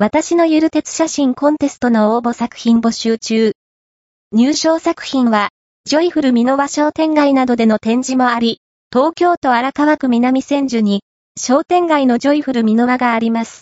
私のゆる鉄写真コンテストの応募作品募集中。入賞作品は、ジョイフル三の輪商店街などでの展示もあり、東京都荒川区南千住に、商店街のジョイフル三の輪があります。